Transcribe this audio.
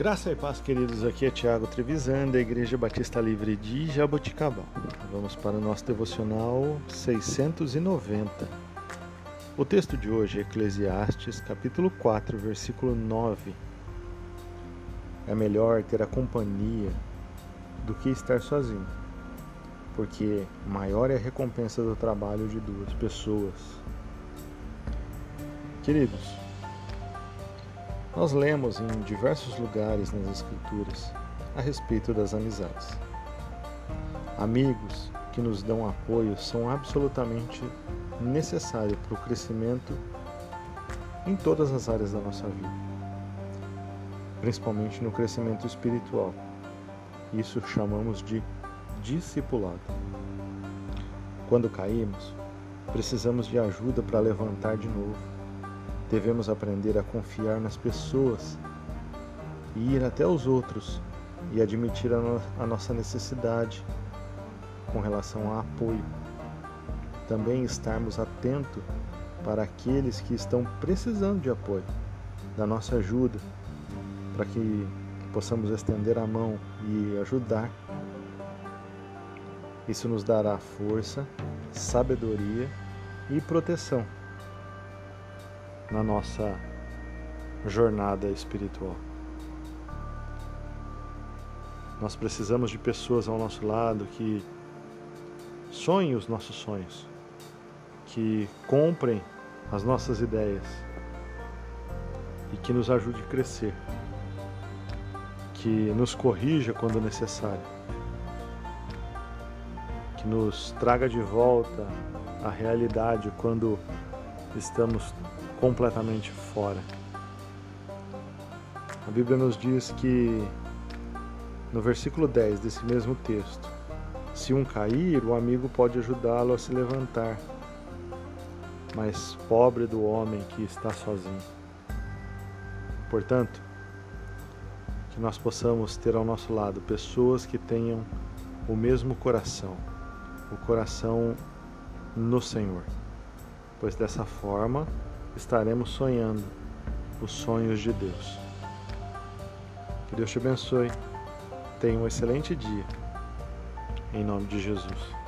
Graça e paz, queridos. Aqui é Tiago Trevisan, da Igreja Batista Livre de Jaboticabal. Vamos para o nosso devocional 690. O texto de hoje é Eclesiastes, capítulo 4, versículo 9. É melhor ter a companhia do que estar sozinho, porque maior é a recompensa do trabalho de duas pessoas. Queridos, nós lemos em diversos lugares nas Escrituras a respeito das amizades. Amigos que nos dão apoio são absolutamente necessários para o crescimento em todas as áreas da nossa vida, principalmente no crescimento espiritual. Isso chamamos de discipulado. Quando caímos, precisamos de ajuda para levantar de novo Devemos aprender a confiar nas pessoas e ir até os outros e admitir a, no a nossa necessidade com relação a apoio. Também estarmos atentos para aqueles que estão precisando de apoio, da nossa ajuda, para que possamos estender a mão e ajudar. Isso nos dará força, sabedoria e proteção na nossa jornada espiritual. Nós precisamos de pessoas ao nosso lado que sonhem os nossos sonhos, que comprem as nossas ideias e que nos ajude a crescer, que nos corrija quando necessário, que nos traga de volta a realidade quando estamos completamente fora. A Bíblia nos diz que no versículo 10 desse mesmo texto, se um cair, o amigo pode ajudá-lo a se levantar, mas pobre do homem que está sozinho. Portanto, que nós possamos ter ao nosso lado pessoas que tenham o mesmo coração, o coração no Senhor, pois dessa forma estaremos sonhando os sonhos de Deus. Que Deus te abençoe. Tenha um excelente dia. Em nome de Jesus.